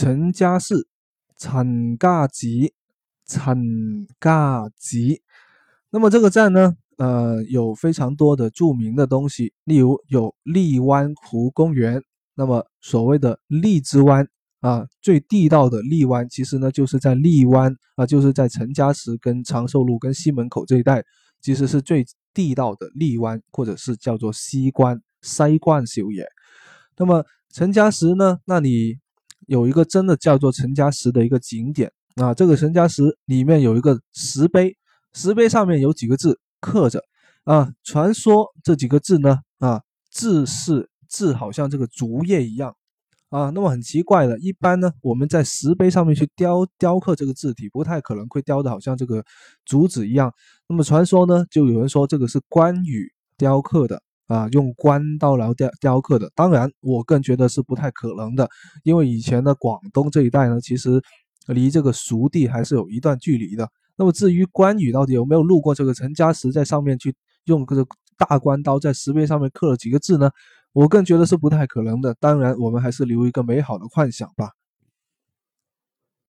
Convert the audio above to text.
陈家寺、陈家集、陈家集。那么这个站呢，呃，有非常多的著名的东西，例如有荔湾湖公园。那么所谓的荔枝湾啊，最地道的荔湾，其实呢就是在荔湾啊，就是在陈家祠跟长寿路跟西门口这一带，其实是最地道的荔湾，或者是叫做西关、西关小野。那么陈家祠呢，那里有一个真的叫做陈家祠的一个景点啊，这个陈家祠里面有一个石碑，石碑上面有几个字刻着啊，传说这几个字呢啊，字是。字好像这个竹叶一样啊，那么很奇怪的，一般呢，我们在石碑上面去雕雕刻这个字体，不太可能会雕的好像这个竹子一样。那么传说呢，就有人说这个是关羽雕刻的啊，用关刀来雕雕刻的。当然，我更觉得是不太可能的，因为以前的广东这一带呢，其实离这个蜀地还是有一段距离的。那么至于关羽到底有没有路过这个陈家祠，在上面去用这个大关刀在石碑上面刻了几个字呢？我更觉得是不太可能的。当然，我们还是留一个美好的幻想吧。